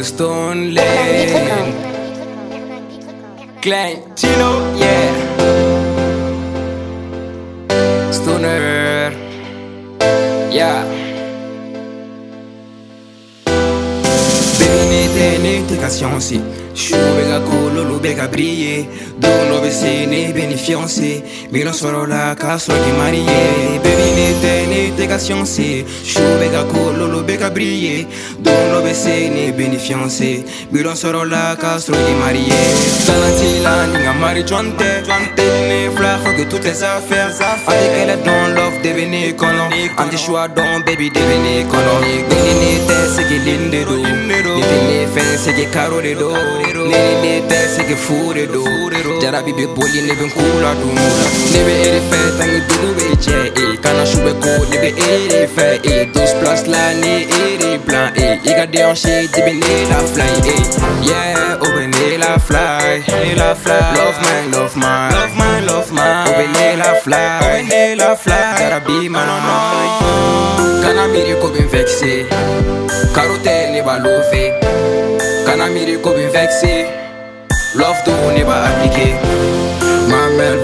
de Stoneley. Klein, chilo, yeah. Stoner, yeah. Te scienze Sciube ga collo, lube ga brille Dono vesene, solo la casa che marie Beni qu'à sciencer. Chou bega cool, bega briller. Dono besene, béni fiancé. Solo la casse, qui marié. Mari fla, fuck toutes les affaires. Avec elle dans love, devenez colon. Anti choix, don baby, devenez colon. Béni t'es, c'est qui linde do. Devenez fin, c'est qui caro de do. Nene ne tɛ sege fu de do jarabi be boli ne be n kula dun ne be ere fɛ tange dugu be joue be cool, nigga, it fait. Et 12 places l'année, il est plein. Et il a déhanché, débéné la fly. Et yeah, obené la fly. la fly. Love mine, love mine. Love mine, love mine. Obené la fly. Obené la fly. Gotta be man on all. Kana miri ko bin vexé. Karote ne ba love. Kana miri ko bin. Love do ne ba appliqué.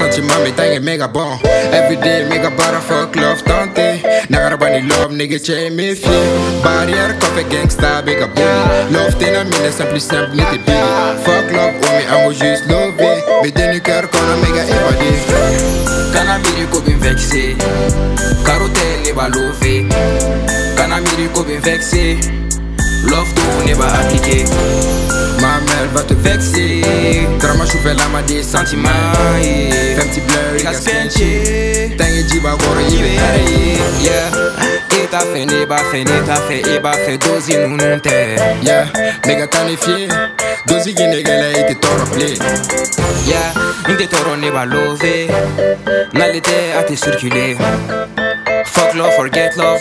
sentiment Me tangue mega bon Every day mega bara fuck love tante Nagara bani love nigga che me fie Barrière coffee gangsta big up bully Love tina mine simple simple nite billy Fuck love oh me amo juste love Me deni cœur kono mega évadé Kana miri ko bin vexé Karo te ne ba love Kana miri ko bin vexé Love to ne ba appliqué Mère va te vexer Drama chauffeur la ma des sentiments. Fais petit blur il a sketché Sketchy Tangue jiba goro il hara Yeah Ita fe ne ba fe ne ta fe e ba fe dozi nunun te Yeah, mega tane fie Dozi ki negele ite toro play Yeah Inte toro ne ba love Nalite ate circuler Fuck love, forget love.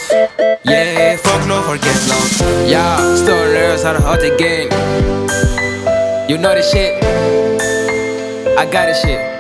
Yeah, fuck love, forget love. Yeah, stoners are hot again. You know the shit. I got the shit.